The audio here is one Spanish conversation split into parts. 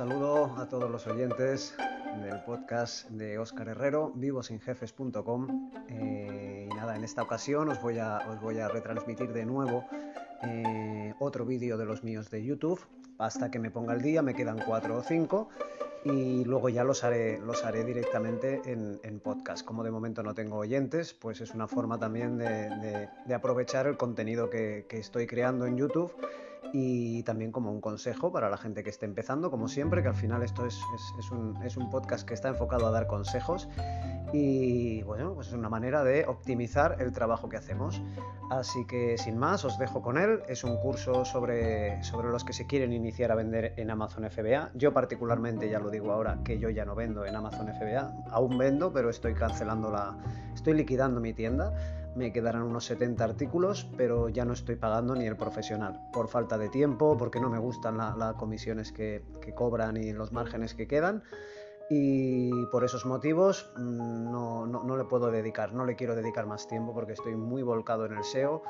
saludo a todos los oyentes del podcast de Óscar Herrero, vivosinjefes.com. Eh, y nada, en esta ocasión os voy a, retransmitir de nuevo eh, otro vídeo de los míos de YouTube. Hasta que me ponga el día, me quedan cuatro o cinco y luego ya los haré, directamente en, podcast. Como de momento no tengo oyentes, pues es una forma también de, aprovechar el contenido que estoy creando en YouTube y también como un consejo para la gente que esté empezando, como siempre, que al final esto es, un, podcast que está enfocado a dar consejos y bueno, pues es una manera de optimizar el trabajo que hacemos. Así que sin más, os dejo con él. Es un curso sobre, sobre los que se quieren iniciar a vender en Amazon FBA. Yo particularmente, ya lo digo ahora, que yo ya no vendo en Amazon FBA. Aún vendo, pero estoy cancelando la... estoy liquidando mi tienda me quedarán unos 70 artículos, pero ya no estoy pagando ni el profesional, por falta de tiempo, porque no me gustan las comisiones que, cobran y los márgenes que quedan. Y por esos motivos mm, no, le puedo dedicar, no le quiero dedicar más tiempo porque estoy muy volcado en el SEO,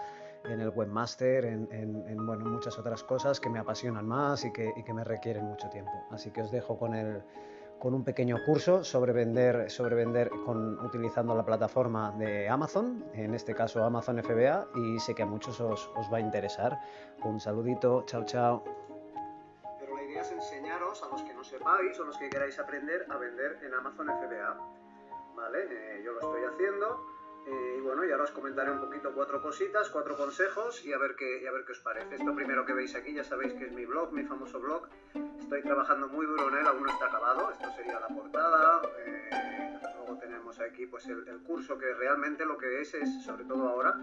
en el webmaster, en, en, bueno, muchas otras cosas que me apasionan más y que, y que me requieren mucho tiempo. Así que os dejo con el, con un pequeño curso sobre vender, sobre vender utilizando la plataforma de Amazon, en este caso Amazon FBA, y sé que a muchos os, os va a interesar. Un saludito, chao, chao. Pero la idea es enseñaros a los que no sepáis o los que queráis aprender a vender en Amazon FBA. ¿Vale? Eh, yo lo estoy haciendo. Eh, y bueno, y ahora os comentaré un poquito cuatro cositas, cuatro consejos y a ver qué, y a ver qué os parece. Esto primero que veis aquí ya sabéis que es mi blog, mi famoso blog, Estoy trabajando muy duro en él, aún no está acabado. Esto sería la portada. Eh, luego tenemos aquí pues el, curso que realmente lo que es es, sobre todo ahora,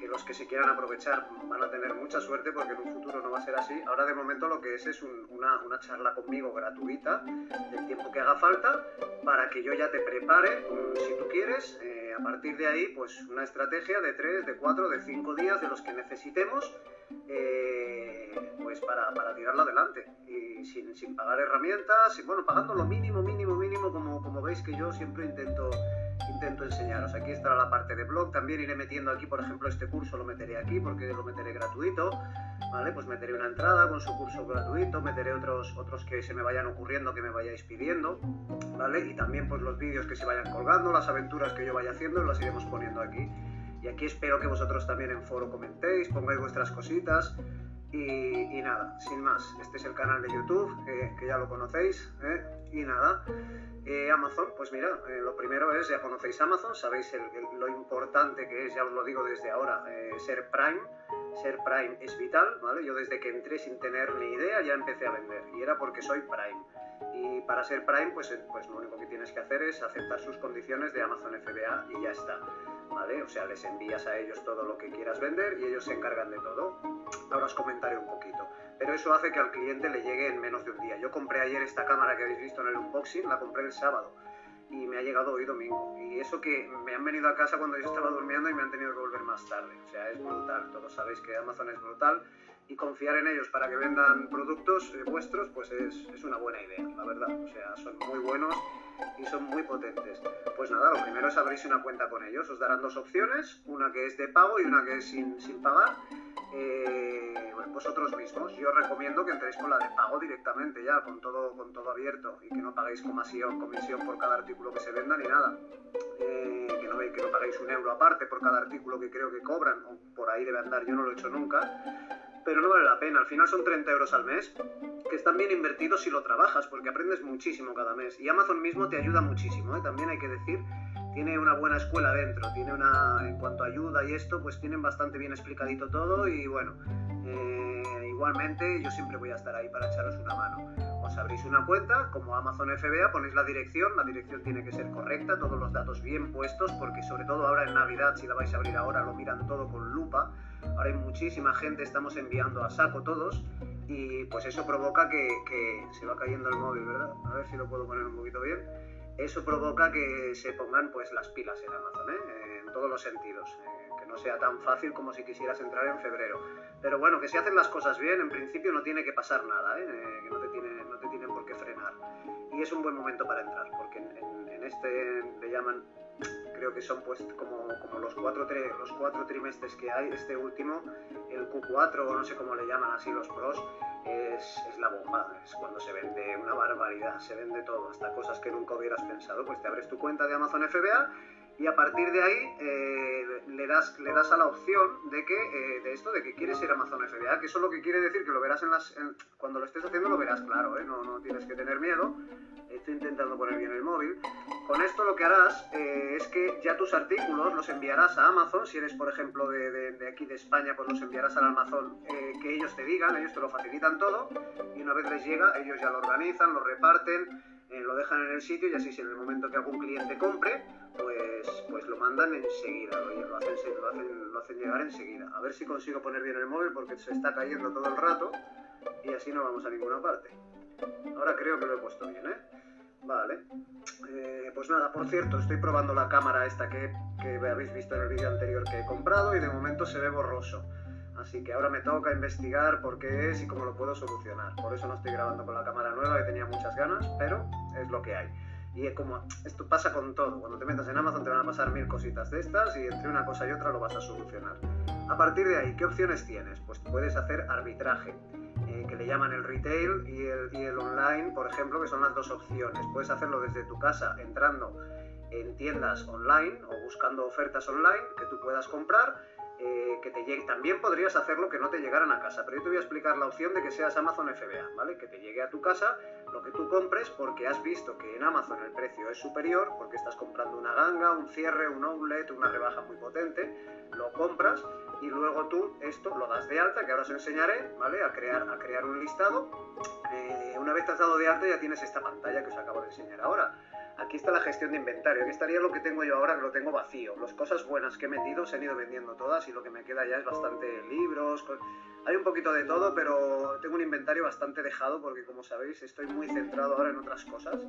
que los que se quieran aprovechar van a tener mucha suerte porque en un futuro no va a ser así. Ahora de momento lo que es es una, una, charla conmigo gratuita del tiempo que haga falta para que yo ya te prepare, mm, si tú quieres, eh, a partir de ahí pues una estrategia de 3, de 4, de 5 días de los que necesitemos. Eh, pues para, para tirarla adelante y sin, sin, pagar herramientas, y bueno, pagando lo mínimo, mínimo, mínimo, como, como veis que yo siempre intento, intento enseñaros. Aquí estará la parte de blog, también iré metiendo aquí, por ejemplo, este curso lo meteré aquí porque lo meteré gratuito, ¿vale? Pues meteré una entrada con su curso gratuito, meteré otros, otros que se me vayan ocurriendo, que me vayáis pidiendo, ¿vale? Y también pues los vídeos que se vayan colgando, las aventuras que yo vaya haciendo, las iremos poniendo aquí. Y aquí espero que vosotros también en foro comentéis, pongáis vuestras cositas, y, nada, sin más, este es el canal de YouTube, que ya lo conocéis. ¿eh? Y nada, eh, Amazon, pues mira, eh, lo primero es, ya conocéis Amazon, sabéis lo importante que es, ya os lo digo desde ahora, ser Prime. Ser Prime es vital, ¿vale? Yo desde que entré sin tener ni idea ya empecé a vender y era porque soy Prime. Y para ser Prime, pues, pues lo único que tienes que hacer es aceptar sus condiciones de Amazon FBA y ya está. ¿Vale? O sea, les envías a ellos todo lo que quieras vender y ellos se encargan de todo. Ahora os comentaré un poquito. Pero eso hace que al cliente le llegue en menos de un día. Yo compré ayer esta cámara que habéis visto en el unboxing, la compré el sábado y me ha llegado hoy domingo. Y eso que me han venido a casa cuando yo estaba durmiendo y me han tenido que volver más tarde. O sea, es brutal. Todos sabéis que Amazon es brutal y confiar en ellos para que vendan productos eh, vuestros, pues es, es, una buena idea, la verdad. O sea, son muy buenos y son muy potentes. Pues nada, lo primero es abrirse una cuenta con ellos. Os darán dos opciones, una que es de pago y una que es sin, sin pagar. Eh, vosotros mismos. Yo recomiendo que entréis con la de pago directamente ya, con todo, con todo abierto y que no paguéis comisión, comisión por cada artículo que se venda ni nada. Eh, que, no, que no paguéis un euro aparte por cada artículo que creo que cobran, o por ahí debe andar, yo no lo he hecho nunca pero no vale la pena. Al final son 30 euros al mes, que están bien invertidos si lo trabajas, porque aprendes muchísimo cada mes. Y Amazon mismo te ayuda muchísimo, ¿eh? también hay que decir. Tiene una buena escuela dentro, tiene una, en cuanto ayuda y esto, pues tienen bastante bien explicadito todo y bueno, eh, igualmente yo siempre voy a estar ahí para echaros una mano. Os abrís una cuenta como Amazon FBA, ponéis la dirección, la dirección tiene que ser correcta, todos los datos bien puestos, porque sobre todo ahora en Navidad, si la vais a abrir ahora, lo miran todo con lupa Ahora hay muchísima gente, estamos enviando a saco todos y pues eso provoca que, se va cayendo el móvil, ¿verdad? A ver si lo puedo poner un poquito bien. Eso provoca que se pongan pues las pilas en Amazon, ¿eh? en todos los sentidos. Eh, que no sea tan fácil como si quisieras entrar en febrero. Pero bueno, que si hacen las cosas bien, en principio no tiene que pasar nada, ¿eh? que no te, tiene, no te tienen por qué frenar. Y es un buen momento para entrar, porque en, en este le llaman creo que son pues como, como los, cuatro los cuatro trimestres que hay, este último, el Q4 o no sé cómo le llaman así los pros, es, es, la bomba, es cuando se vende una barbaridad, se vende todo, hasta cosas que nunca hubieras pensado, pues te abres tu cuenta de Amazon FBA y a partir de ahí eh, le, das, le das a la opción de que eh, de esto de que quieres ir a Amazon FBA, que eso lo que quiere decir que lo verás en las cuando lo estés haciendo lo verás claro, ¿eh? no, no tienes que tener miedo. Estoy intentando poner bien el móvil. Con esto lo que harás es que ya tus artículos los enviarás a Amazon. Si eres, por ejemplo, de, de, aquí de España, pues los enviarás al Amazon que ellos te digan, ellos te lo facilitan todo. Y una vez les llega, ellos ya lo organizan, lo reparten, lo dejan en el sitio y así si en el momento que algún cliente compre, pues, pues lo mandan enseguida, lo, lo, hacen, lo, hacen, lo hacen llegar enseguida. A ver si consigo poner bien el móvil porque se está cayendo todo el rato y así no vamos a ninguna parte. Ahora creo que lo he puesto bien, ¿eh? Vale. Eh, pues nada, por cierto, estoy probando la cámara esta que, que habéis visto en el vídeo anterior que he comprado y de momento se ve borroso. Así que ahora me toca investigar por qué es y cómo lo puedo solucionar. Por eso no estoy grabando con la cámara nueva, que tenía muchas ganas, pero es lo que hay. Y es como, esto pasa con todo. Cuando te metas en Amazon te van a pasar mil cositas de estas y entre una cosa y otra lo vas a solucionar. A partir de ahí, ¿qué opciones tienes? Pues puedes hacer arbitraje, eh, que le llaman el retail y el, y el online, por ejemplo, que son las dos opciones. Puedes hacerlo desde tu casa entrando en tiendas online o buscando ofertas online que tú puedas comprar eh, que te llegue. También podrías hacerlo que no te llegaran a casa, pero yo te voy a explicar la opción de que seas Amazon FBA, ¿vale? Que te llegue a tu casa lo que tú compres porque has visto que en Amazon el precio es superior, porque estás comprando una ganga, un cierre, un outlet, una rebaja muy potente, lo compras y luego tú esto lo das de alta, que ahora os enseñaré, ¿vale? A crear, a crear un listado. Eh, una vez te has dado de alta ya tienes esta pantalla que os acabo de enseñar ahora Aquí está la gestión de inventario, aquí estaría lo que tengo yo ahora, que lo tengo vacío. Las cosas buenas que he metido se han ido vendiendo todas y lo que me queda ya es bastante libros. Hay un poquito de todo, pero tengo un inventario bastante dejado porque, como sabéis, estoy muy centrado ahora en otras cosas.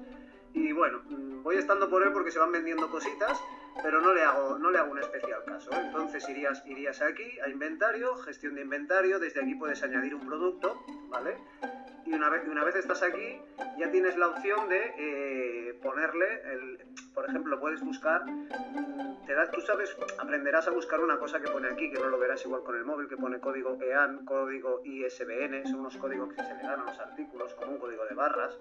Y bueno, mm, voy estando por él porque se van vendiendo cositas, pero no le hago, no le hago un especial caso. ¿eh? Entonces irías, irías aquí a inventario, gestión de inventario, desde aquí puedes añadir un producto, ¿vale? y una vez, una vez estás aquí ya tienes la opción de eh, ponerle, el, por ejemplo, puedes buscar, te da, tú sabes, aprenderás a buscar una cosa que pone aquí, que no lo verás igual con el móvil, que pone código EAN, código ISBN, son unos códigos que se le dan a los artículos, como un código de barras,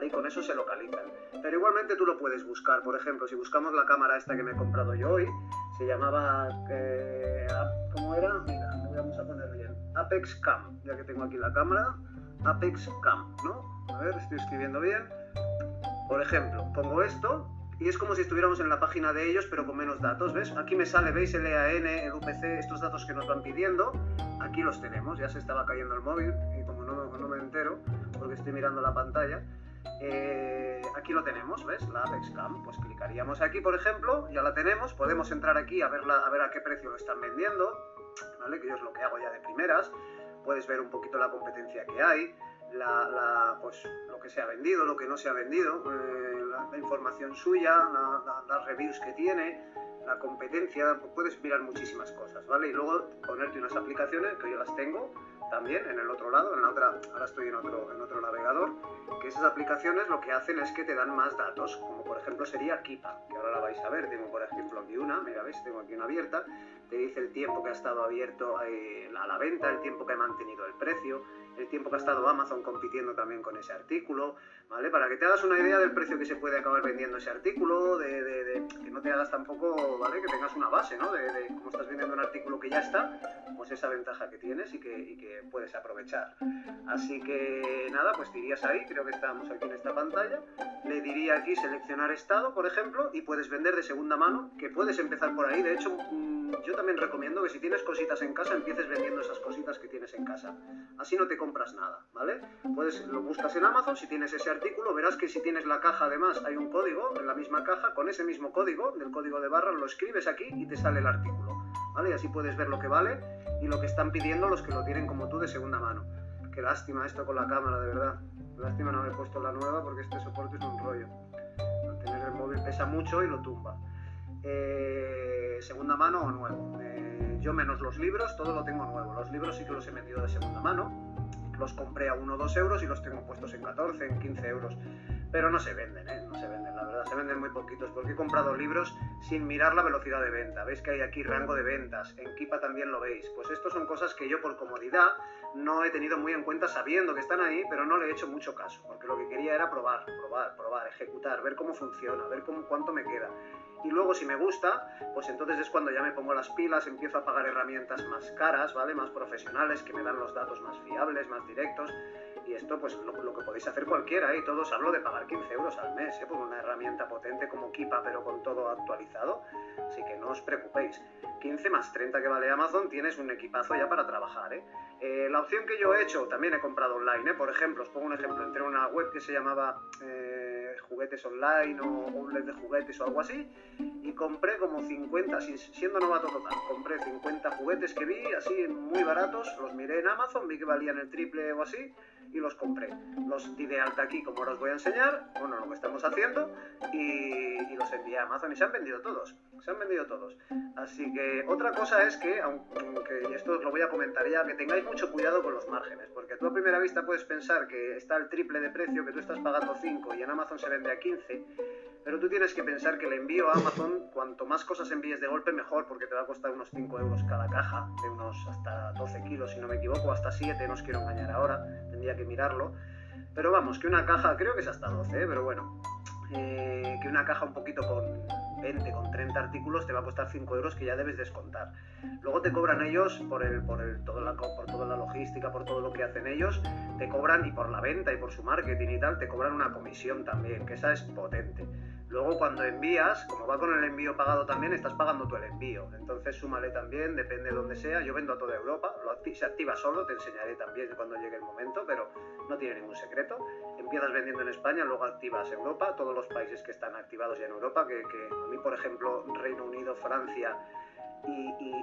Y con eso se localizan. Pero igualmente tú lo puedes buscar, por ejemplo, si buscamos la cámara esta que me he comprado yo hoy, se llamaba, eh, ¿cómo era? Mira, vamos a poner bien, Apex Cam, ya que tengo aquí la cámara, Apex Camp, ¿no? A ver, estoy escribiendo bien. Por ejemplo, pongo esto y es como si estuviéramos en la página de ellos, pero con menos datos, ¿ves? Aquí me sale, ¿veis? El EAN, el UPC, estos datos que nos van pidiendo, aquí los tenemos, ya se estaba cayendo el móvil y como no, no me entero, porque estoy mirando la pantalla, eh, aquí lo tenemos, ¿ves? La Apex Camp, pues clicaríamos aquí, por ejemplo, ya la tenemos, podemos entrar aquí a, ver a qué precio lo están vendiendo. Que yo es lo que hago ya de primeras, puedes ver un poquito la competencia que hay, pues, lo que se ha vendido, lo que no se ha vendido, eh, la, información suya, las reviews que tiene, la competencia, puedes mirar muchísimas cosas, ¿vale? Y luego ponerte unas aplicaciones, que yo las tengo también en el otro lado, en la otra, ahora estoy en otro, en otro navegador, que esas aplicaciones lo que hacen es que te dan más datos, como por ejemplo sería Kipa, que ahora la vais a ver, tengo por ejemplo aquí una, mira, veis, tengo aquí una abierta, te dice el tiempo que ha estado abierto eh, a la venta, el tiempo que ha mantenido el precio, el tiempo que ha estado Amazon compitiendo también con ese artículo, ¿vale? Para que te hagas una idea del precio que se puede acabar vendiendo ese artículo, de, que no te hagas tampoco, ¿vale? Que tengas una base, ¿no? De, cómo estás vendiendo un artículo que ya está, pues esa ventaja que tienes y que, puedes aprovechar. Así que nada, pues te irías ahí, creo que estamos aquí en esta pantalla, le diría aquí seleccionar estado, por ejemplo, y puedes vender de segunda mano, que puedes empezar por ahí, de hecho yo también recomiendo que si tienes cositas en casa empieces vendiendo esas cositas que tienes en casa, así no te compras nada, ¿vale? Puedes, lo buscas en Amazon, si tienes ese artículo, verás que si tienes la caja además hay un código en la misma caja, con ese mismo código, del código de barra, lo escribes aquí y te sale el artículo, ¿vale? Y así puedes ver lo que vale y lo que están pidiendo los que lo tienen como tú de segunda mano. Qué lástima esto con la cámara, de verdad. Lástima no haber puesto la nueva porque este soporte es un rollo. tener el móvil pesa mucho y lo tumba. Segunda mano o nuevo. Yo menos los libros, todo lo tengo nuevo. Los libros sí que los he metido de segunda mano. Los compré a 1 o 2 euros y los tengo puestos en 14, en 15 euros. Pero no se venden, ¿eh? No se venden, la verdad, se venden muy poquitos, porque he comprado libros sin mirar la velocidad de venta. Veis que hay aquí rango de ventas, en Kipa también lo veis. Pues esto son cosas que yo por comodidad no he tenido muy en cuenta sabiendo que están ahí, pero no le he hecho mucho caso, porque lo que quería era probar, probar, probar, ejecutar, ver cómo funciona, ver cómo, cuánto me queda. Y luego si me gusta, pues entonces es cuando ya me pongo las pilas, empiezo a pagar herramientas más caras, ¿vale? Más profesionales, que me dan los datos más fiables, más directos. Y esto, pues lo, que podéis hacer cualquiera, ¿eh? y todos hablo de pagar 15 euros al mes, ¿eh? por una herramienta potente como Kipa, pero con todo actualizado. Así que no os preocupéis. 15 más 30 que vale Amazon, tienes un equipazo ya para trabajar. ¿eh? Eh, la opción que yo he hecho, también he comprado online. ¿eh? Por ejemplo, os pongo un ejemplo, entré en una web que se llamaba eh, Juguetes Online o Outlet de Juguetes o algo así, y compré como 50, siendo novato total, compré 50 juguetes que vi, así muy baratos, los miré en Amazon, vi que valían el triple o así, y los compré. Los di de alta aquí, como os voy a enseñar, bueno, lo que estamos haciendo, y, los envié a Amazon y se han vendido todos. Se han vendido todos. Así que otra cosa es que, aunque y esto os lo voy a comentar ya, que tengáis mucho cuidado con los márgenes, porque tú a primera vista puedes pensar que está el triple de precio, que tú estás pagando 5 y en Amazon se vende a 15, pero tú tienes que pensar que el envío a Amazon, cuanto más cosas envíes de golpe, mejor, porque te va a costar unos 5 euros cada caja, de unos hasta 12 kilos, si no me equivoco, hasta 7, no os quiero engañar ahora, tendría que mirarlo. Pero vamos, que una caja, creo que es hasta 12, ¿eh? pero bueno, eh, que una caja un poquito con 20, con 30 artículos te va a costar 5 euros que ya debes descontar. Luego te cobran ellos por, el, por, el, todo la, por toda la logística, por todo lo que hacen ellos, te cobran y por la venta y por su marketing y tal, te cobran una comisión también, que esa es potente. Luego cuando envías, como va con el envío pagado también, estás pagando tú el envío. Entonces súmale también, depende de donde sea. Yo vendo a toda Europa, lo se activa solo, te enseñaré también cuando llegue el momento, pero no tiene ningún secreto. Empiezas vendiendo en España, luego activas Europa, todos los países que están activados ya en Europa, que, que a mí por ejemplo Reino Unido, Francia,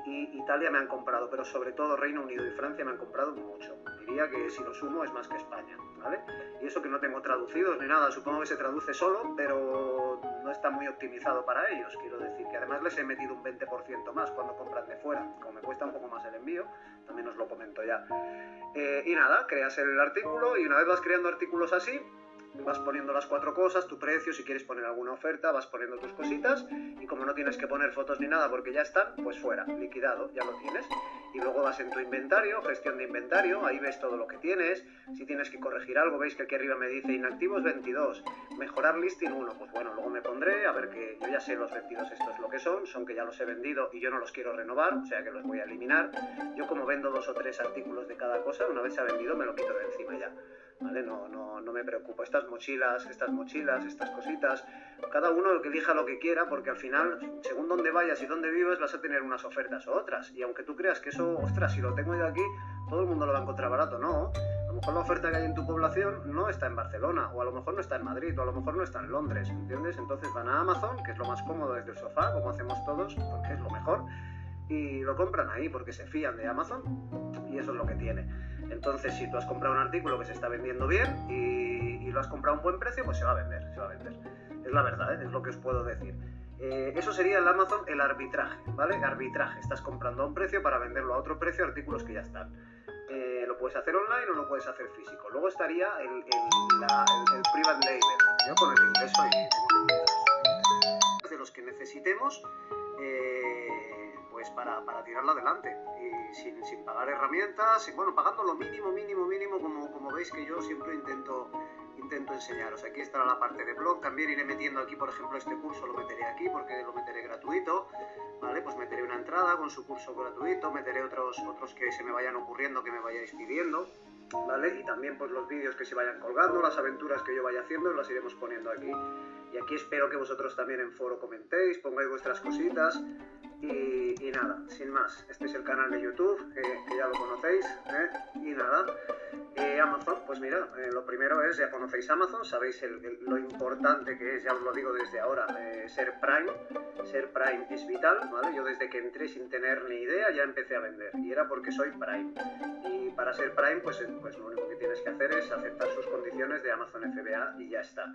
y, Italia me han comprado, pero sobre todo Reino Unido y Francia me han comprado mucho. Diría que si lo sumo es más que España, ¿vale? Y eso que no tengo traducidos ni nada, supongo que se traduce solo, pero no está muy optimizado para ellos, quiero decir, que además les he metido un 20% más cuando compran de fuera, como me cuesta un poco más el envío, también os lo comento ya. Eh, y nada, creas el artículo y una vez vas creando artículos así, vas poniendo las cuatro cosas, tu precio, si quieres poner alguna oferta, vas poniendo tus cositas y como no tienes que poner fotos ni nada porque ya están, pues fuera, liquidado, ya lo tienes. Y luego vas en tu inventario, gestión de inventario, ahí ves todo lo que tienes, si tienes que corregir algo, veis que aquí arriba me dice inactivos 22, mejorar listing 1, pues bueno, luego me pondré a ver que yo ya sé los 22 estos lo que son, son que ya los he vendido y yo no los quiero renovar, o sea que los voy a eliminar. Yo como vendo dos o tres artículos de cada cosa, una vez se ha vendido me lo quito de encima ya. ¿Vale? No, no, no me preocupo. Estas mochilas, estas mochilas, estas cositas, cada uno que elija lo que quiera, porque al final, según dónde vayas y dónde vives, vas a tener unas ofertas u otras. Y aunque tú creas que eso, ostras, si lo tengo yo aquí, todo el mundo lo va a encontrar barato, no. A lo mejor la oferta que hay en tu población no está en Barcelona, o a lo mejor no está en Madrid, o a lo mejor no está en Londres, ¿entiendes? Entonces van a Amazon, que es lo más cómodo desde el sofá, como hacemos todos, porque es lo mejor, y lo compran ahí porque se fían de Amazon, y eso es lo que tiene. Entonces, si tú has comprado un artículo que se está vendiendo bien y, lo has comprado a un buen precio, pues se va a vender, se va a vender. Es la verdad, ¿eh? es lo que os puedo decir. Eh, eso sería el Amazon el arbitraje, ¿vale? Arbitraje. Estás comprando a un precio para venderlo a otro precio artículos que ya están. Eh, lo puedes hacer online o lo puedes hacer físico. Luego estaría el, el, private label. Con el ingreso y de los que necesitemos pues para, para tirarla adelante y sin, sin, pagar herramientas, y bueno, pagando lo mínimo, mínimo, mínimo, como, como veis que yo siempre intento, intento enseñaros. Aquí estará la parte de blog, también iré metiendo aquí, por ejemplo, este curso lo meteré aquí porque lo meteré gratuito, ¿vale? Pues meteré una entrada con su curso gratuito, meteré otros, otros que se me vayan ocurriendo, que me vayáis pidiendo. ¿Vale? Y también pues los vídeos que se vayan colgando, las aventuras que yo vaya haciendo, las iremos poniendo aquí. Y aquí espero que vosotros también en foro comentéis, pongáis vuestras cositas, y, nada, sin más, este es el canal de YouTube, que ya lo conocéis. ¿eh? Y nada, eh, Amazon, pues mira, eh, lo primero es, ya conocéis Amazon, sabéis lo importante que es, ya os lo digo desde ahora, ser Prime. Ser Prime es vital, ¿vale? Yo desde que entré sin tener ni idea ya empecé a vender, y era porque soy Prime. Y para ser Prime, pues, pues lo único que tienes que hacer es aceptar sus condiciones de Amazon FBA y ya está.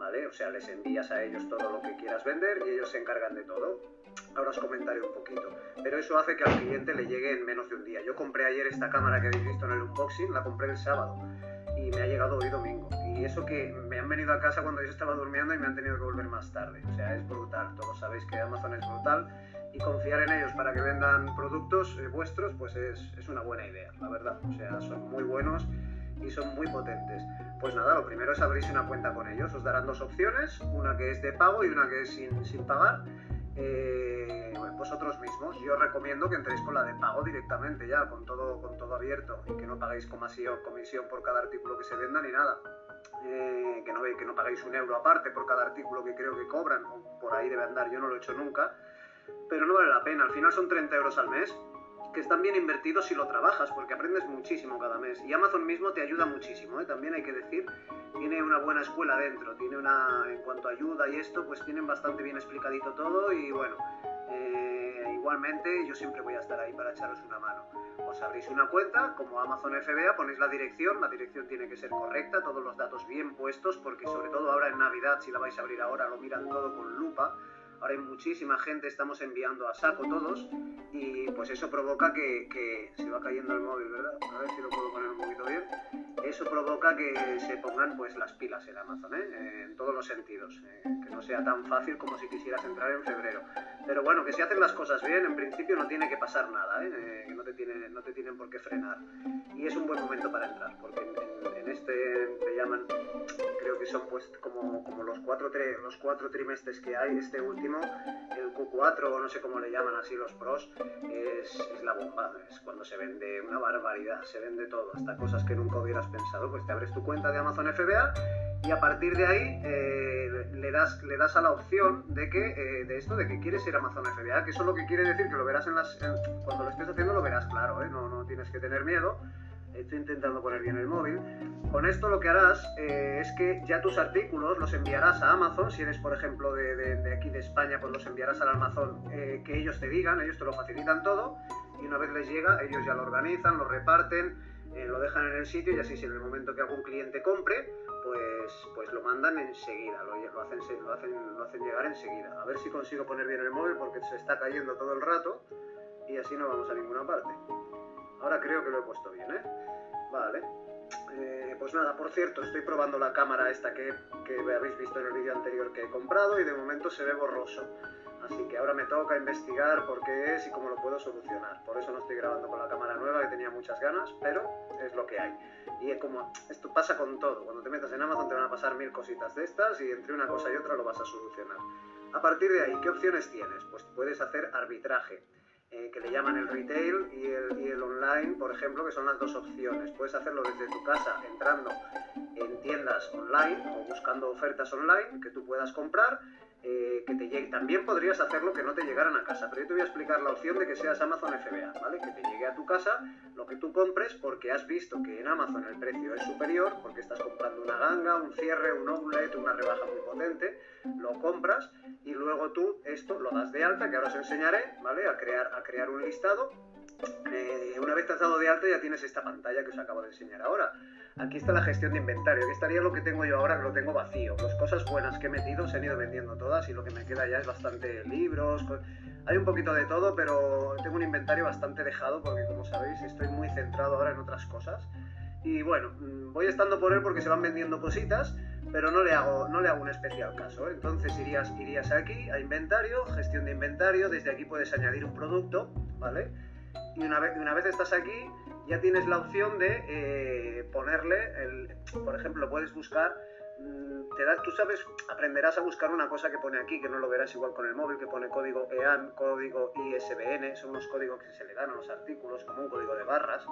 ¿vale? O sea, les envías a ellos todo lo que quieras vender y ellos se encargan de todo. Ahora os comentaré un poquito. Pero eso hace que al cliente le llegue en menos de un día. Yo compré ayer esta cámara que habéis visto en el unboxing, la compré el sábado y me ha llegado hoy domingo. Y eso que me han venido a casa cuando yo estaba durmiendo y me han tenido que volver más tarde. O sea, es brutal. Todos sabéis que Amazon es brutal y confiar en ellos para que vendan productos eh, vuestros, pues es, es, una buena idea, la verdad. O sea, son muy buenos y son muy potentes. Pues nada, lo primero es abrirse una cuenta con ellos. Os darán dos opciones, una que es de pago y una que es sin, sin pagar. Eh, vosotros mismos. Yo os recomiendo que entréis con la de pago directamente ya, con todo, con todo abierto y que no paguéis comisión, por cada artículo que se venda ni nada. Eh, que, no, que no paguéis un euro aparte por cada artículo que creo que cobran, por ahí debe andar, yo no lo he hecho nunca pero no vale la pena. Al final son 30 euros al mes que están bien invertidos si lo trabajas, porque aprendes muchísimo cada mes. Y Amazon mismo te ayuda muchísimo, ¿eh? también hay que decir, tiene una buena escuela dentro, tiene una, en cuanto ayuda y esto, pues tienen bastante bien explicadito todo y bueno, eh, igualmente yo siempre voy a estar ahí para echaros una mano. Os abrís una cuenta, como Amazon FBA, ponéis la dirección, la dirección tiene que ser correcta, todos los datos bien puestos, porque sobre todo ahora en Navidad, si la vais a abrir ahora, lo miran todo con lupa ahora hay muchísima gente, estamos enviando a saco todos y pues eso provoca que, se va cayendo el móvil, ¿verdad? A ver si lo puedo poner un poquito bien. Eso provoca que se pongan pues las pilas en Amazon, ¿eh? en todos los sentidos, eh, que no sea tan fácil como si quisieras entrar en febrero. Pero bueno, que si hacen las cosas bien, en principio no tiene que pasar nada, ¿eh? eh que no te, tiene, no te tienen por qué frenar. Y es un buen momento para entrar, porque en, este me llaman, creo que son pues como, como los, cuatro los cuatro trimestres que hay, este último el Q4 o no sé cómo le llaman así los pros, es, la bomba. Es cuando se vende una barbaridad, se vende todo, hasta cosas que nunca hubieras pensado. Pues te abres tu cuenta de Amazon FBA y a partir de ahí eh, le, das, le das a la opción de que eh, de esto, de que quieres ir a Amazon FBA, que eso lo que quiere decir que lo verás en las. cuando lo estés haciendo lo verás claro, ¿eh? no, no tienes que tener miedo estoy intentando poner bien el móvil. Con esto lo que harás eh, es que ya tus artículos los enviarás a Amazon, si eres por ejemplo de, aquí de España, pues los enviarás al Amazon eh, que ellos te digan, ellos te lo facilitan todo y una vez les llega, ellos ya lo organizan, lo reparten, eh, lo dejan en el sitio y así si en el momento que algún cliente compre, pues, pues lo mandan enseguida, lo, lo, hacen, lo, hacen, lo hacen llegar enseguida. A ver si consigo poner bien el móvil porque se está cayendo todo el rato y así no vamos a ninguna parte. Ahora creo que lo he puesto bien, ¿eh? Vale. Eh, pues nada, por cierto, estoy probando la cámara esta que, que habéis visto en el vídeo anterior que he comprado y de momento se ve borroso. Así que ahora me toca investigar por qué es y cómo lo puedo solucionar. Por eso no estoy grabando con la cámara nueva, que tenía muchas ganas, pero es lo que hay. Y es como, esto pasa con todo. Cuando te metas en Amazon te van a pasar mil cositas de estas y entre una cosa y otra lo vas a solucionar. A partir de ahí, ¿qué opciones tienes? Pues puedes hacer arbitraje. Eh, que le llaman el retail y el, y el, online, por ejemplo, que son las dos opciones. Puedes hacerlo desde tu casa entrando en tiendas online o buscando ofertas online que tú puedas comprar eh, que te llegue. También podrías hacerlo que no te llegaran a casa, pero yo te voy a explicar la opción de que seas Amazon FBA, ¿vale? Que te llegue a tu casa lo que tú compres porque has visto que en Amazon el precio es superior, porque estás comprando una ganga, un cierre, un outlet, una rebaja muy potente, lo compras y luego tú esto lo das de alta, que ahora os enseñaré, ¿vale? A crear, a crear un listado eh, una vez te de alta ya tienes esta pantalla que os acabo de enseñar ahora. Aquí está la gestión de inventario. Aquí estaría lo que tengo yo ahora, que lo tengo vacío. Las cosas buenas que he metido se han ido vendiendo todas y lo que me queda ya es bastante libros. Hay un poquito de todo, pero tengo un inventario bastante dejado porque como sabéis estoy muy centrado ahora en otras cosas. Y bueno, mm, voy estando por él porque se van vendiendo cositas, pero no le hago, no le hago un especial caso. ¿eh? Entonces irías, irías aquí a inventario, gestión de inventario, desde aquí puedes añadir un producto, ¿vale? Y una vez, una vez estás aquí ya tienes la opción de eh, ponerle, el, por ejemplo, puedes buscar, mm, te das, tú sabes, aprenderás a buscar una cosa que pone aquí, que no lo verás igual con el móvil, que pone código EAN, código ISBN, son unos códigos que se le dan a los artículos, como un código de barras,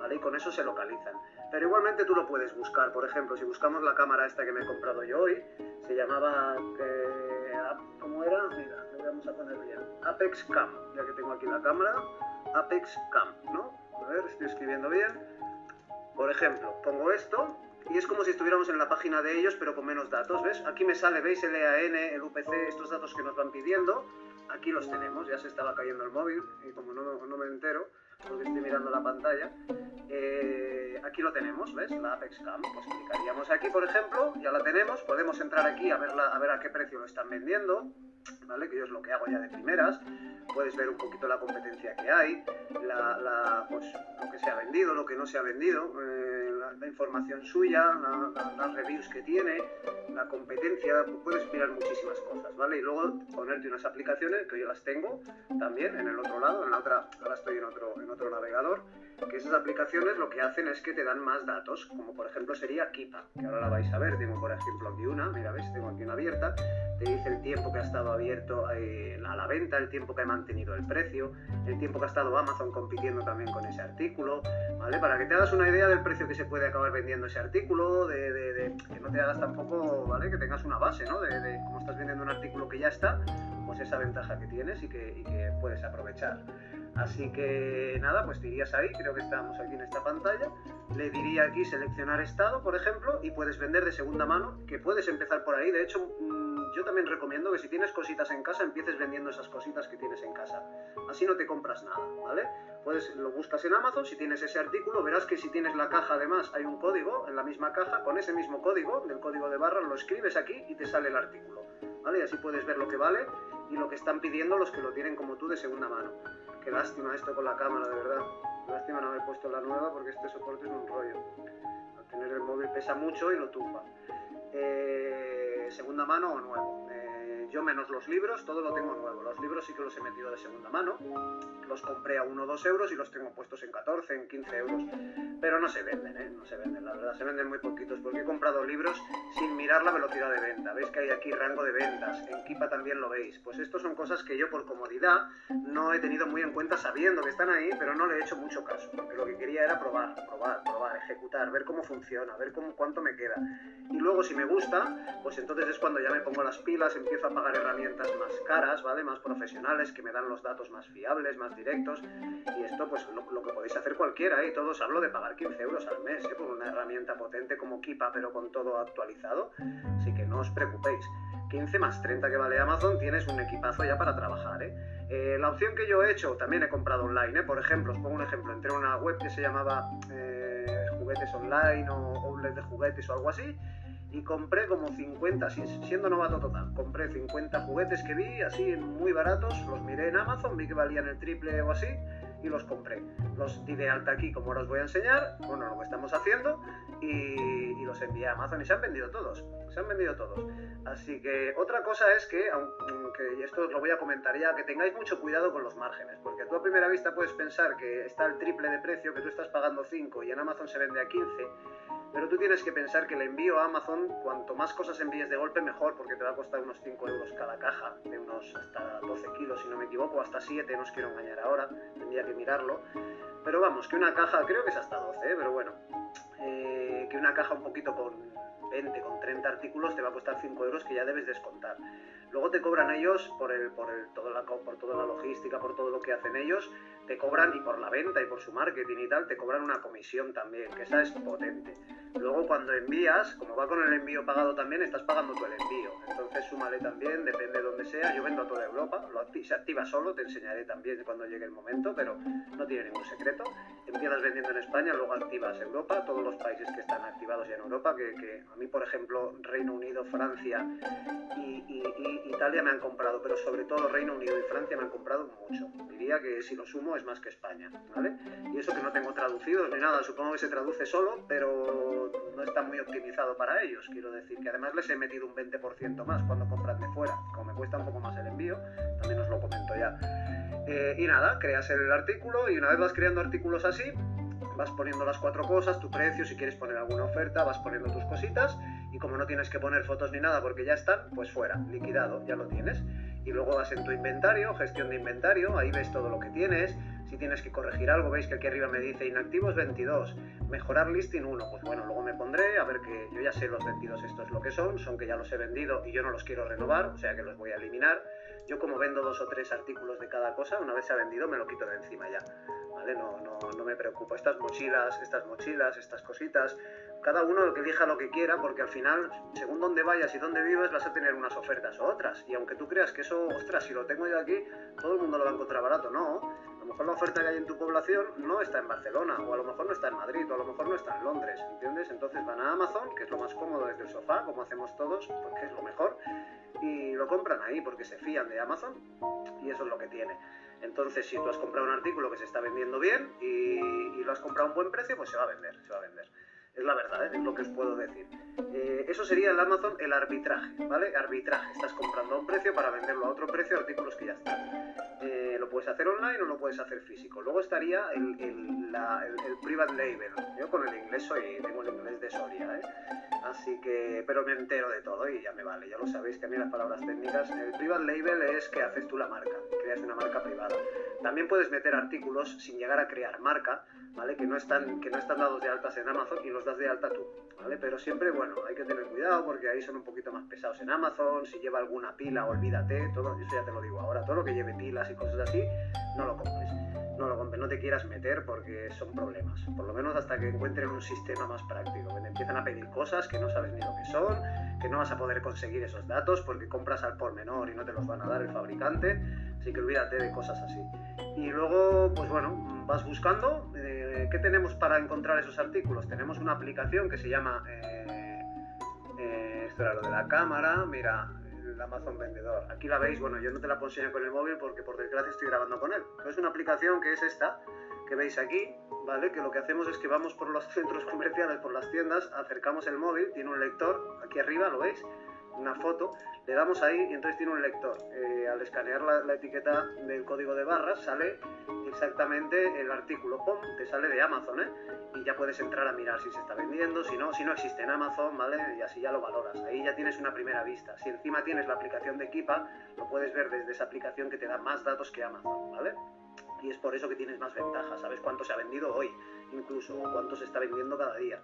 ¿vale? Y con eso se localizan. Pero igualmente tú lo puedes buscar, por ejemplo, si buscamos la cámara esta que me he comprado yo hoy, se llamaba, eh, ¿cómo era? Mira, le vamos a poner bien, Apex Cam, ya que tengo aquí la cámara, Apex Camp, ¿no? A ver, estoy escribiendo bien. Por ejemplo, pongo esto y es como si estuviéramos en la página de ellos, pero con menos datos, ¿ves? Aquí me sale, ¿veis? El EAN, el UPC, estos datos que nos van pidiendo. Aquí los tenemos, ya se estaba cayendo el móvil y como no, me entero, porque estoy mirando la pantalla, eh, aquí lo tenemos, ¿ves? La Apex Cam. Pues clicaríamos aquí, por ejemplo, ya la tenemos. Podemos entrar aquí a, verla, a ver a qué precio lo están vendiendo, ¿vale? Que yo es lo que hago ya de primeras. Puedes ver un poquito la competencia que hay, pues, lo que se ha vendido, lo que no se ha vendido, eh, la, información suya, las reviews que tiene, la competencia. Puedes mirar muchísimas cosas, ¿vale? Y luego ponerte unas aplicaciones que yo las tengo también en el otro lado, en la otra, ahora estoy en otro, en otro navegador que esas aplicaciones lo que hacen es que te dan más datos, como por ejemplo sería Kipa, que ahora la vais a ver, tengo por ejemplo aquí una, mira, ves, tengo aquí una abierta, te dice el tiempo que ha estado abierto eh, a la venta, el tiempo que ha mantenido el precio, el tiempo que ha estado Amazon compitiendo también con ese artículo, ¿vale? Para que te hagas una idea del precio que se puede acabar vendiendo ese artículo, de, que no te hagas tampoco, ¿vale? Que tengas una base, ¿no? De, de cómo estás vendiendo un artículo que ya está, pues esa ventaja que tienes y que, puedes aprovechar. Así que nada, pues te irías ahí, creo que estamos aquí en esta pantalla, le diría aquí seleccionar estado, por ejemplo, y puedes vender de segunda mano, que puedes empezar por ahí, de hecho mm, yo también recomiendo que si tienes cositas en casa, empieces vendiendo esas cositas que tienes en casa, así no te compras nada, ¿vale? Puedes, lo buscas en Amazon, si tienes ese artículo, verás que si tienes la caja además hay un código en la misma caja, con ese mismo código, del código de barra, lo escribes aquí y te sale el artículo, ¿vale? Y así puedes ver lo que vale y lo que están pidiendo los que lo tienen como tú de segunda mano. Qué lástima esto con la cámara, de verdad. Lástima no haber puesto la nueva porque este soporte es un rollo. Al tener el móvil pesa mucho y lo tumba. Eh, segunda mano o nuevo. Eh, yo menos los libros, todo lo tengo nuevo. Los libros sí que los he metido de segunda mano los compré a 1 o 2 euros y los tengo puestos en 14, en 15 euros. Pero no se venden, ¿eh? No se venden, la verdad, se venden muy poquitos porque he comprado libros sin mirar la velocidad de venta. Veis que hay aquí rango de ventas, en Kipa también lo veis. Pues estos son cosas que yo por comodidad no he tenido muy en cuenta sabiendo que están ahí, pero no le he hecho mucho caso, porque lo que quería era probar, probar, probar, ejecutar, ver cómo funciona, ver cómo, cuánto me queda. Y luego si me gusta, pues entonces es cuando ya me pongo las pilas, empiezo a pagar herramientas más caras, ¿vale? Más profesionales, que me dan los datos más fiables, más directos. Y esto, pues lo, que podéis hacer cualquiera, ¿eh? todos hablo de pagar 15 euros al mes, ¿eh? por una herramienta potente como Kipa, pero con todo actualizado. Así que no os preocupéis. 15 más 30 que vale Amazon, tienes un equipazo ya para trabajar. ¿eh? Eh, la opción que yo he hecho, también he comprado online. Por ejemplo, os pongo un ejemplo. Entré en una web que se llamaba Juguetes Online o Outlet de Juguetes o algo así y compré como 50, siendo novato total, compré 50 juguetes que vi así muy baratos, los miré en Amazon, vi que valían el triple o así y los compré. Los di de alta aquí como ahora os voy a enseñar, bueno, lo que estamos haciendo y, los envié a Amazon y se han vendido todos, se han vendido todos. Así que otra cosa es que, aunque esto os lo voy a comentar ya, que tengáis mucho cuidado con los márgenes, porque tú a primera vista puedes pensar que está el triple de precio, que tú estás pagando 5 y en Amazon se vende a 15 pero tú tienes que pensar que el envío a Amazon, cuanto más cosas envíes de golpe, mejor, porque te va a costar unos 5 euros cada caja, de unos hasta 12 kilos, si no me equivoco, hasta 7, no os quiero engañar ahora, tendría que mirarlo. Pero vamos, que una caja, creo que es hasta 12, ¿eh? pero bueno, eh, que una caja un poquito con 20, con 30 artículos te va a costar 5 euros que ya debes descontar. Luego te cobran ellos por, el, por, el, todo la, por toda la logística, por todo lo que hacen ellos, te cobran y por la venta y por su marketing y tal, te cobran una comisión también, que esa es potente. Luego cuando envías, como va con el envío pagado también, estás pagando tú el envío. Entonces súmale también, depende de donde sea. Yo vendo a toda Europa, lo se activa solo, te enseñaré también cuando llegue el momento, pero no tiene ningún secreto. Empiezas vendiendo en España, luego activas Europa, todos los países que están activados ya en Europa, que, a mí por ejemplo Reino Unido, Francia y, Italia me han comprado, pero sobre todo Reino Unido y Francia me han comprado mucho. Diría que si lo sumo es más que España, ¿vale? Y eso que no tengo traducidos ni nada, supongo que se traduce solo, pero no está muy optimizado para ellos. Quiero decir que además les he metido un 20% más cuando compran de fuera. Como me cuesta un poco más el envío, también os lo comento ya. Eh, y nada, creas el artículo y una vez vas creando artículos así, vas poniendo las cuatro cosas, tu precio, si quieres poner alguna oferta, vas poniendo tus cositas y como no tienes que poner fotos ni nada porque ya están, pues fuera, liquidado, ya lo tienes. Y luego vas en tu inventario, gestión de inventario, ahí ves todo lo que tienes, si tienes que corregir algo, veis que aquí arriba me dice inactivos 22, mejorar listing 1, pues bueno, luego me pondré a ver que yo ya sé los 22 esto es lo que son, son que ya los he vendido y yo no los quiero renovar, o sea que los voy a eliminar. Yo como vendo dos o tres artículos de cada cosa, una vez se ha vendido me lo quito de encima ya, ¿vale? No, no, no me preocupo. Estas mochilas, estas mochilas, estas cositas, cada uno que elija lo que quiera, porque al final, según dónde vayas y dónde vivas, vas a tener unas ofertas o otras. Y aunque tú creas que eso, ostras, si lo tengo yo aquí, todo el mundo lo va a encontrar barato, no lo mejor la oferta que hay en tu población no está en Barcelona, o a lo mejor no está en Madrid, o a lo mejor no está en Londres, ¿entiendes? Entonces van a Amazon, que es lo más cómodo desde el sofá, como hacemos todos, porque es lo mejor, y lo compran ahí porque se fían de Amazon, y eso es lo que tiene. Entonces, si tú has comprado un artículo que se está vendiendo bien y, y lo has comprado a un buen precio, pues se va a vender, se va a vender. Es la verdad, ¿eh? es lo que os puedo decir. Eh, eso sería el Amazon el arbitraje, ¿vale? Arbitraje. Estás comprando a un precio para venderlo a otro precio artículos que ya están. Eh, lo puedes hacer online o lo puedes hacer físico. Luego estaría el, el, private label. Yo con el inglés soy, tengo el inglés de Soria, ¿eh? Así que, pero me entero de todo y ya me vale. Ya lo sabéis que a mí las palabras técnicas. El private label es que haces tú la marca, creas una marca privada. También puedes meter artículos sin llegar a crear marca, ¿vale? Que no están, que no están dados de altas en Amazon y los das de alta tú, ¿vale? Pero siempre, bueno, hay que tener cuidado porque ahí son un poquito más pesados en Amazon, si lleva alguna pila, olvídate, todo, eso ya te lo digo ahora, todo lo que lleve pilas y cosas no lo compres. No lo compres, no te quieras meter porque son problemas. Por lo menos hasta que encuentren un sistema más práctico. Que te empiezan a pedir cosas que no sabes ni lo que son, que no vas a poder conseguir esos datos porque compras al por menor y no te los van a dar el fabricante. Así que olvídate de cosas así. Y luego, pues bueno, vas buscando eh, qué tenemos para encontrar esos artículos. Tenemos una aplicación que se llama, eh, eh, esto era lo de la cámara, mira, Amazon Vendedor. Aquí la veis, bueno, yo no te la puedo con el móvil porque por desgracia estoy grabando con él. Es una aplicación que es esta, que veis aquí, ¿vale? Que lo que hacemos es que vamos por los centros comerciales, por las tiendas, acercamos el móvil, tiene un lector, aquí arriba, ¿lo veis? Una foto, le damos ahí y entonces tiene un lector. Eh, al escanear la, etiqueta del código de barras sale exactamente el artículo, ¡pum! Te sale de Amazon, ¿eh? Y ya puedes entrar a mirar si se está vendiendo, si no, si no existe en Amazon, ¿vale? Y así ya lo valoras. Ahí ya tienes una primera vista. Si encima tienes la aplicación de Equipa, lo puedes ver desde esa aplicación que te da más datos que Amazon, ¿vale? Y es por eso que tienes más ventajas. Sabes cuánto se ha vendido hoy, incluso, cuánto se está vendiendo cada día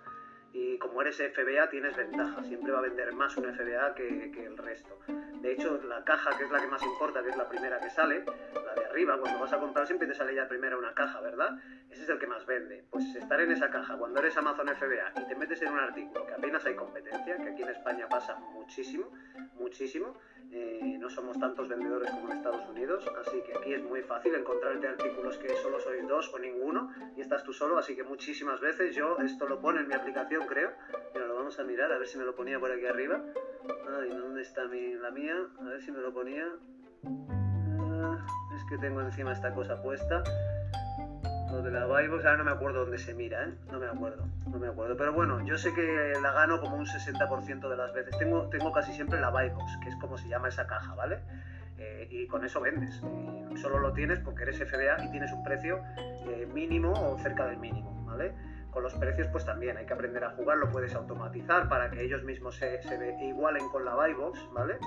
y como eres FBA tienes ventaja, siempre va a vender más un FBA que, que, el resto. De hecho, la caja, que es la que más importa, que es la primera que sale, la de arriba, cuando vas a comprar siempre te sale ya primero una caja, ¿verdad? Ese es el que más vende. Pues estar en esa caja, cuando eres Amazon FBA y te metes en un artículo que apenas hay competencia, que aquí en España pasa muchísimo, muchísimo, eh, no somos tantos vendedores como en Estados Unidos, así que aquí es muy fácil encontrarte artículos que solo sois dos o ninguno y estás tú solo, así que muchísimas veces yo, esto lo pone en mi aplicación creo, pero lo vamos a mirar, a ver si me lo ponía por aquí arriba. Ay, ¿dónde está mi, la mía? A ver si me lo ponía. Ah, es que tengo encima esta cosa puesta. Lo de la Buybox, ahora no me acuerdo dónde se mira, ¿eh? No me acuerdo, no me acuerdo. Pero bueno, yo sé que la gano como un 60% de las veces. Tengo, tengo casi siempre la Buybox, que es como se llama esa caja, ¿vale? Eh, y con eso vendes. Solo lo tienes porque eres FBA y tienes un precio eh, mínimo o cerca del mínimo, ¿vale? Con los precios pues también hay que aprender a jugar, lo puedes automatizar para que ellos mismos se, se igualen con la Buybox, ¿vale?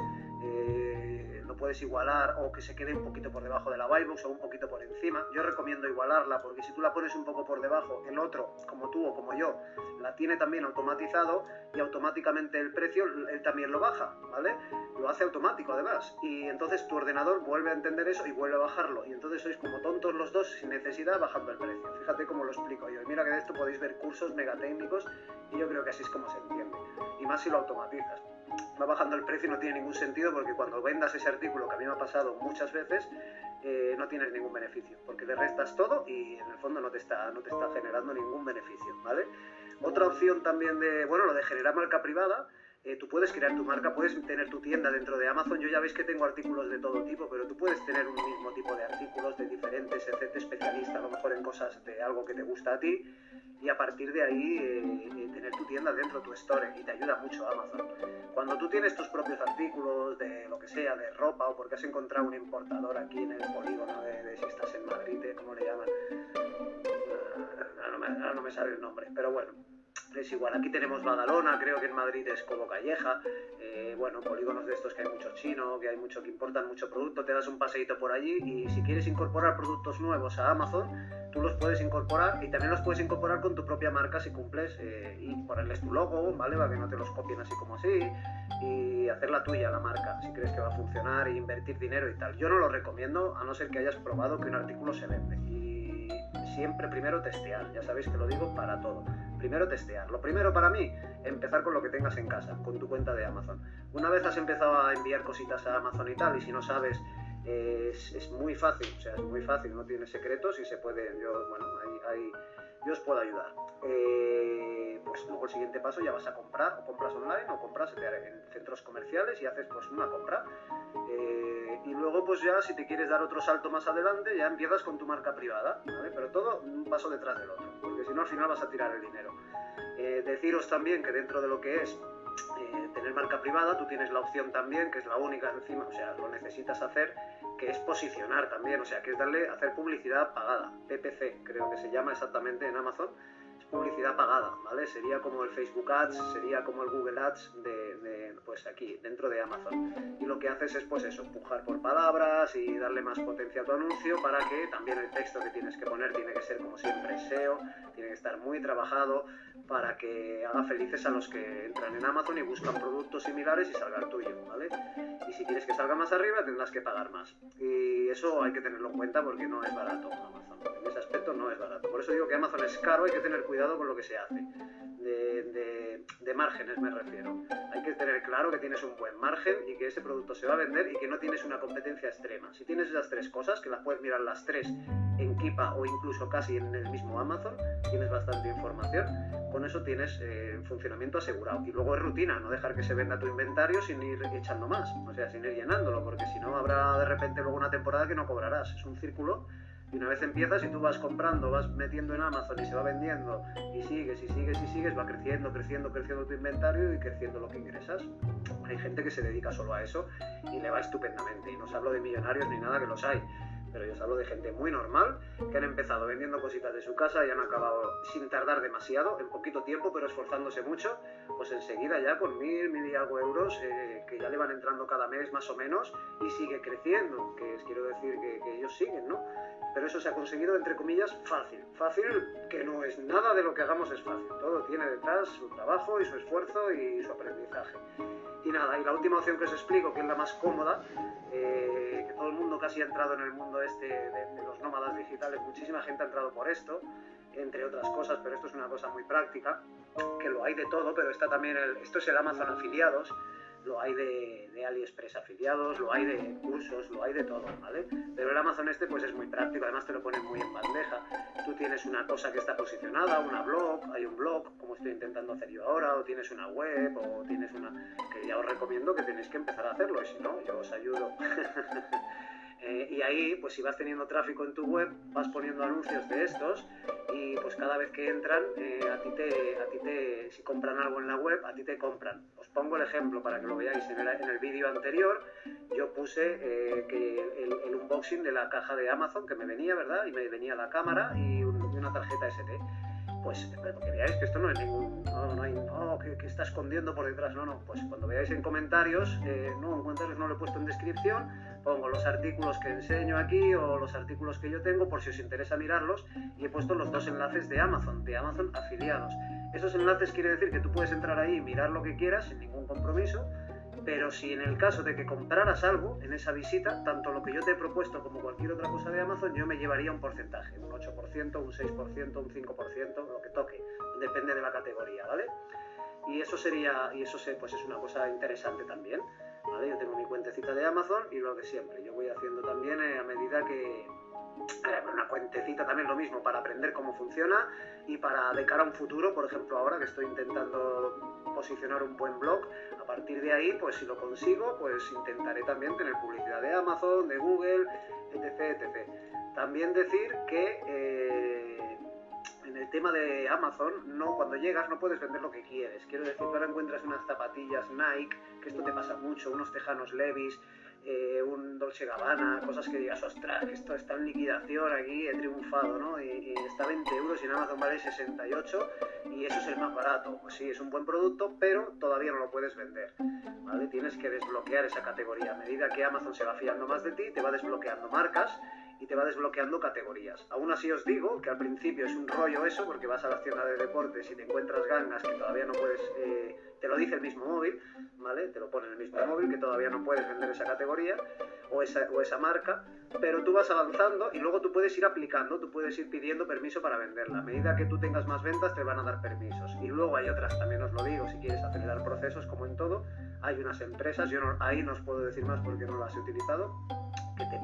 Eh, lo puedes igualar o que se quede un poquito por debajo de la Buybox o un poquito por encima. Yo recomiendo igualarla porque si tú la pones un poco por debajo, el otro, como tú o como yo, la tiene también automatizado y automáticamente el precio él también lo baja, ¿vale? Lo hace automático además y entonces tu ordenador vuelve a entender eso y vuelve a bajarlo y entonces sois como tontos los dos sin necesidad bajando el precio. Fíjate cómo lo explico yo. Y mira que de esto podéis ver cursos megatécnicos y yo creo que así es como se entiende. Y más si lo automatizas va bajando el precio y no tiene ningún sentido porque cuando vendas ese artículo, que a mí me ha pasado muchas veces, eh, no tienes ningún beneficio, porque le restas todo y en el fondo no te está, no te está generando ningún beneficio, ¿vale? Otra opción también de, bueno, lo de generar marca privada, eh, tú puedes crear tu marca, puedes tener tu tienda dentro de Amazon. Yo ya veis que tengo artículos de todo tipo, pero tú puedes tener un mismo tipo de artículos de diferentes, etc. especialista, a lo mejor en cosas de algo que te gusta a ti, y a partir de ahí eh, eh, tener tu tienda dentro, tu store, y te ayuda mucho Amazon. Cuando tú tienes tus propios artículos de lo que sea, de ropa, o porque has encontrado un importador aquí en el polígono de, de si estás en Madrid, ¿cómo le llaman? Ahora no, ahora no me sale el nombre, pero bueno es igual. Aquí tenemos Badalona, creo que en Madrid es como Calleja, eh, bueno, polígonos de estos que hay mucho chino, que hay mucho que importan mucho producto, te das un paseíto por allí y si quieres incorporar productos nuevos a Amazon, tú los puedes incorporar y también los puedes incorporar con tu propia marca si cumples eh, y ponerles tu logo, ¿vale? Para que no te los copien así como así y hacer la tuya, la marca, si crees que va a funcionar e invertir dinero y tal. Yo no lo recomiendo a no ser que hayas probado que un artículo se vende. Y siempre primero testear, ya sabéis que lo digo para todo primero testear. Lo primero para mí, empezar con lo que tengas en casa, con tu cuenta de Amazon. Una vez has empezado a enviar cositas a Amazon y tal, y si no sabes Es, muy fácil, o sea, es muy fácil, no tiene secretos y se puede, yo, bueno, ahí, yo os puedo ayudar. Eh, pues luego el siguiente paso ya vas a comprar, o compras online o compras en centros comerciales y haces pues una compra. Eh, y luego pues ya si te quieres dar otro salto más adelante ya empiezas con tu marca privada, ¿vale? Pero todo un paso detrás del otro, porque si no al final vas a tirar el dinero. Eh, deciros también que dentro de lo que es eh, tener marca privada, tú tienes la opción también, que es la única encima, o sea, lo necesitas hacer, que es posicionar también, o sea, que es darle, hacer publicidad pagada, PPC, creo que se llama exactamente en Amazon, es publicidad pagada, ¿vale? Sería como el Facebook Ads, sería como el Google Ads de, pues aquí, dentro de Amazon. Y lo que haces es, pues eso, empujar por palabras y darle más potencia a tu anuncio para que también el texto que tienes que poner tiene que ser, como siempre, SEO, tiene que estar muy trabajado, para que haga felices a los que entran en Amazon y buscan productos similares y salga el tuyo, ¿vale? Y si quieres que salga más arriba tendrás que pagar más. Y eso hay que tenerlo en cuenta porque no es barato Amazon. En ese aspecto no es barato. Por eso digo que Amazon es caro, hay que tener cuidado con lo que se hace. De, márgenes me refiero. Hay que tener claro que tienes un buen margen y que ese producto se va a vender y que no tienes una competencia extrema. Si tienes esas tres cosas, que las puedes mirar las tres en Kipa o incluso casi en el mismo Amazon, tienes bastante información, con eso tienes eh, funcionamiento asegurado. Y luego es rutina, no dejar que se venda tu inventario sin ir echando más, o sea, sin ir llenándolo, porque si no habrá de repente luego una temporada que no cobrarás. Es un círculo y una vez empiezas y tú vas comprando, vas metiendo en Amazon y se va vendiendo y sigues y sigues y sigues, va creciendo, creciendo, creciendo tu inventario y creciendo lo que ingresas. Hay gente que se dedica solo a eso y le va estupendamente. Y no os hablo de millonarios ni nada que los hay pero yo os hablo de gente muy normal que han empezado vendiendo cositas de su casa y han acabado sin tardar demasiado, en poquito tiempo, pero esforzándose mucho, pues enseguida ya con mil, mil y algo euros eh, que ya le van entrando cada mes más o menos y sigue creciendo, que quiero decir que ellos siguen, ¿no? Pero eso se ha conseguido, entre comillas, fácil. Fácil que no es nada de lo que hagamos es fácil. Todo tiene detrás su trabajo y su esfuerzo y su aprendizaje. Y nada, y la última opción que os explico, que es la más cómoda, eh, que todo el mundo casi ha entrado en el mundo este de, los nómadas digitales, muchísima gente ha entrado por esto, entre otras cosas, pero esto es una cosa muy práctica, que lo hay de todo, pero está también el, esto es el Amazon afiliados, lo hay de, de, AliExpress afiliados, lo hay de cursos, lo hay de todo, ¿vale? Pero el Amazon este pues es muy práctico, además te lo ponen muy en bandeja. Tú tienes una cosa que está posicionada, una blog, hay un blog, como estoy intentando hacer yo ahora, o tienes una web, o tienes una... que ya os recomiendo que tenéis que empezar a hacerlo, y si no, yo os ayudo. Eh, y ahí, pues si vas teniendo tráfico en tu web, vas poniendo anuncios de estos y pues cada vez que entran, eh, a, ti te, a ti te, si compran algo en la web, a ti te compran. Os pongo el ejemplo para que lo veáis. En el, en el vídeo anterior yo puse eh, que el, unboxing de la caja de Amazon que me venía, ¿verdad? Y me venía la cámara y, una tarjeta SD pues que veáis que esto no es ningún, no, no hay, no, que, está escondiendo por detrás, no, no, pues cuando veáis en comentarios, no, en comentarios no lo he puesto en descripción, pongo los artículos que enseño aquí o los artículos que yo tengo por si os interesa mirarlos y he puesto los dos enlaces de Amazon, de Amazon afiliados. Esos enlaces quiere decir que tú puedes entrar ahí y mirar lo que quieras sin ningún compromiso, pero si en el caso de que compraras algo en esa visita, tanto lo que yo te he propuesto como cualquier otra cosa de Amazon, yo me llevaría un porcentaje, un 8%, un 6%, un 5%, lo que toque, depende de la categoría, ¿vale? Y eso sería, y eso pues es una cosa interesante también. Yo tengo mi cuentecita de Amazon y lo de siempre. Yo voy haciendo también eh, a medida que... Una cuentecita también lo mismo para aprender cómo funciona y para de cara a un futuro, por ejemplo ahora que estoy intentando posicionar un buen blog, a partir de ahí, pues si lo consigo, pues intentaré también tener publicidad de Amazon, de Google, etc. etc. También decir que... Eh, en el tema de Amazon, no, cuando llegas no puedes vender lo que quieres. Quiero decir, tú ahora encuentras unas zapatillas Nike, que esto te pasa mucho, unos tejanos Levis, eh, un Dolce Gabbana, cosas que digas, ostras, esto está en liquidación aquí, he triunfado, ¿no? Y, está 20 euros y en Amazon vale 68 y eso es el más barato. Pues sí, es un buen producto, pero todavía no lo puedes vender, ¿vale? Tienes que desbloquear esa categoría. A medida que Amazon se va fiando más de ti, te va desbloqueando marcas y te va desbloqueando categorías. Aún así os digo que al principio es un rollo eso, porque vas a la tienda de deportes y te encuentras gangas que todavía no puedes, eh, te lo dice el mismo móvil, ¿vale? Te lo pone el mismo móvil, que todavía no puedes vender esa categoría o esa, o esa marca, pero tú vas avanzando y luego tú puedes ir aplicando, tú puedes ir pidiendo permiso para venderla. A medida que tú tengas más ventas te van a dar permisos. Y luego hay otras, también os lo digo, si quieres acelerar procesos, como en todo, hay unas empresas, yo ahí no os puedo decir más porque no las he utilizado,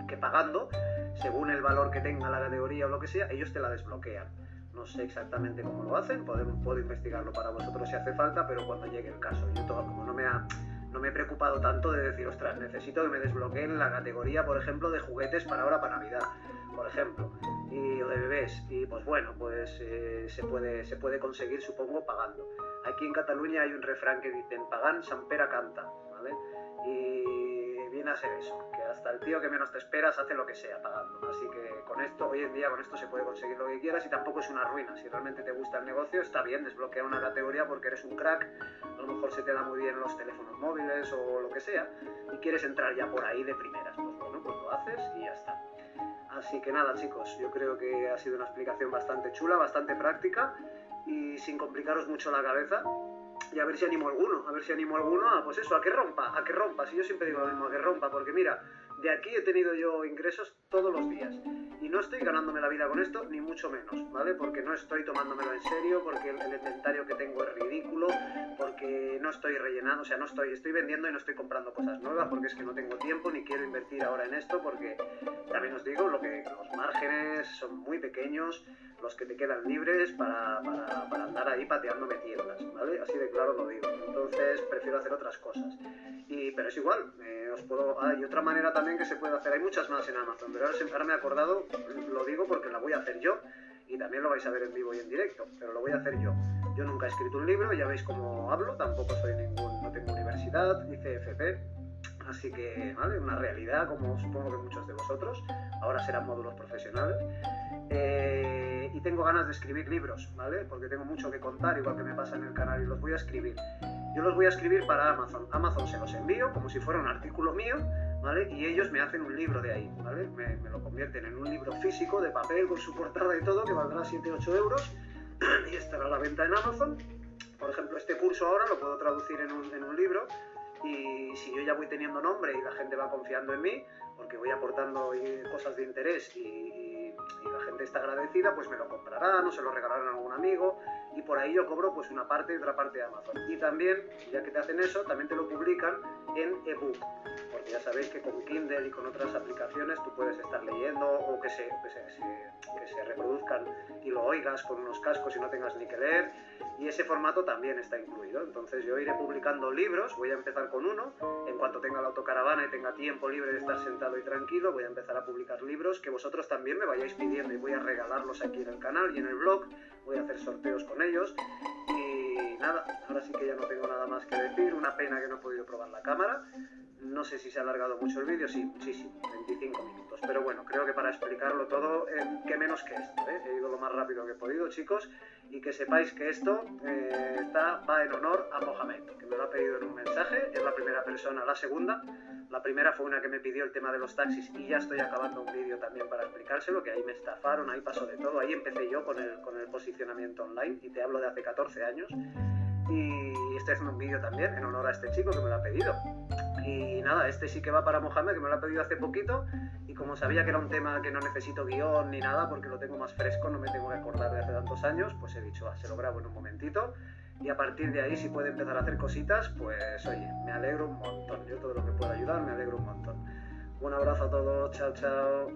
que, pagando, según el valor que tenga la categoría o lo que sea, ellos te la desbloquean. No sé exactamente cómo lo hacen, puedo, puedo investigarlo para vosotros si hace falta, pero cuando llegue el caso. Yo todo, como no me ha no me he preocupado tanto de decir, ostras, necesito que me desbloqueen la categoría, por ejemplo, de juguetes para ahora, para Navidad, por ejemplo, y, o de bebés. Y pues bueno, pues eh, se, puede, se puede conseguir, supongo, pagando. Aquí en Cataluña hay un refrán que dice, pagan Sampera canta, ¿vale? Y viene a ser eso, que hasta el tío que menos te esperas hace lo que sea pagando. Así que con esto, hoy en día con esto se puede conseguir lo que quieras y tampoco es una ruina. Si realmente te gusta el negocio, está bien desbloquear una categoría porque eres un crack, a lo mejor se te da muy bien los teléfonos móviles o lo que sea, y quieres entrar ya por ahí de primeras. Pues bueno, pues lo haces y ya está. Así que nada chicos, yo creo que ha sido una explicación bastante chula, bastante práctica y sin complicaros mucho la cabeza y a ver si animo alguno, a ver si animo alguno a, pues eso, a que rompa, a que rompa, si yo siempre digo lo mismo, a que rompa, porque mira, de aquí he tenido yo ingresos todos los días y no estoy ganándome la vida con esto, ni mucho menos, ¿vale? Porque no estoy tomándomelo en serio, porque el, inventario que tengo es ridículo, porque no estoy rellenando, o sea, no estoy, estoy vendiendo y no estoy comprando cosas nuevas, porque es que no tengo tiempo ni quiero invertir ahora en esto, porque también os digo, lo que los márgenes son muy pequeños, los que te quedan libres para, para, andar ahí pateándome tiendas, ¿vale? Así de claro lo digo. Entonces prefiero hacer otras cosas. Y, pero es igual, eh, os puedo... Hay otra manera también que se puede hacer, hay muchas más en Amazon, pero ahora, me he acordado, lo digo porque la voy a hacer yo y también lo vais a ver en vivo y en directo, pero lo voy a hacer yo. Yo nunca he escrito un libro, ya veis cómo hablo, tampoco soy ningún, no tengo universidad, hice FP, así que, ¿vale? Una realidad, como supongo que muchos de vosotros, ahora serán módulos profesionales. Eh, y tengo ganas de escribir libros, ¿vale? Porque tengo mucho que contar, igual que me pasa en el canal, y los voy a escribir. Yo los voy a escribir para Amazon. Amazon se los envío como si fuera un artículo mío, ¿vale? Y ellos me hacen un libro de ahí, ¿vale? Me, lo convierten en un libro físico, de papel, con su portada y todo, que valdrá 7-8 euros, y estará a la venta en Amazon. Por ejemplo, este curso ahora lo puedo traducir en un, libro, y si yo ya voy teniendo nombre y la gente va confiando en mí, porque voy aportando eh, cosas de interés y, la gente está agradecida, pues me lo comprarán o se lo regalarán a algún amigo y por ahí yo cobro pues una parte y otra parte de Amazon. Y también, ya que te hacen eso, también te lo publican en ebook, ya sabéis que con Kindle y con otras aplicaciones tú puedes estar leyendo o que se, que se, que se reproduzcan y lo oigas con unos cascos y no tengas ni que leer. Y ese formato también está incluido. Entonces yo iré publicando libros, voy a empezar con uno, en cuanto tenga la autocaravana y tenga tiempo libre de estar sentado y tranquilo, voy a empezar a publicar libros que vosotros también me vayáis pidiendo y voy a regalarlos aquí en el canal y en el blog, voy a hacer sorteos con ellos. Y nada, ahora sí que ya no tengo nada más que decir, una pena que no he podido probar la cámara. No sé si se ha alargado mucho el vídeo, sí, muchísimo, 25 minutos. Pero bueno, creo que para explicarlo todo, eh, que menos que esto. ¿eh? He ido lo más rápido que he podido, chicos y que sepáis que esto eh, va en honor a Mohamed, que me lo ha pedido en un mensaje, es la primera persona, la segunda. La primera fue una que me pidió el tema de los taxis y ya estoy acabando un vídeo también para explicárselo, que ahí me estafaron, ahí pasó de todo, ahí empecé yo con el, con el posicionamiento online y te hablo de hace 14 años. Y estoy haciendo un vídeo también en honor a este chico que me lo ha pedido. Y nada, este sí que va para Mohamed, que me lo ha pedido hace poquito. Y como sabía que era un tema que no necesito guion ni nada, porque lo tengo más fresco, no me tengo que acordar de hace tantos años, pues he dicho, ah, se lo grabo en un momentito. Y a partir de ahí, si puede empezar a hacer cositas, pues oye, me alegro un montón. Yo todo lo que pueda ayudar, me alegro un montón. Un abrazo a todos, chao, chao.